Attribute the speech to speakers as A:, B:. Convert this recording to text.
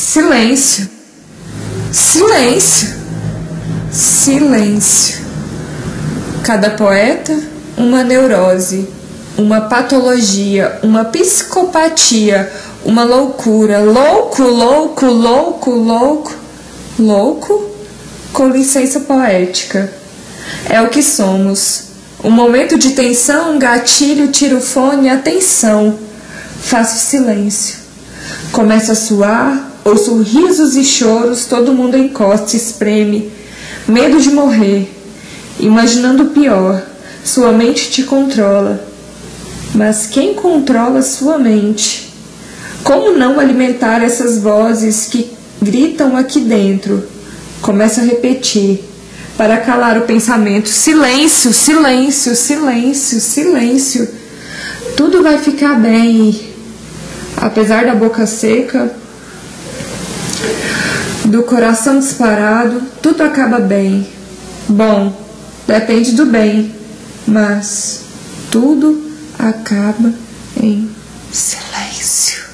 A: Silêncio. Silêncio. Silêncio. Cada poeta, uma neurose, uma patologia, uma psicopatia, uma loucura. Louco, louco, louco, louco, louco, com licença poética. É o que somos. Um momento de tensão, gatilho, tiro o fone, atenção. Faço silêncio. Começo a suar, ouço risos e choros, todo mundo encosta, espreme. Medo de morrer. Imaginando o pior, sua mente te controla. Mas quem controla sua mente? Como não alimentar essas vozes que gritam aqui dentro? Começa a repetir para calar o pensamento: silêncio, silêncio, silêncio, silêncio. Tudo vai ficar bem. Apesar da boca seca, do coração disparado, tudo acaba bem. Bom, depende do bem, mas tudo acaba em silêncio.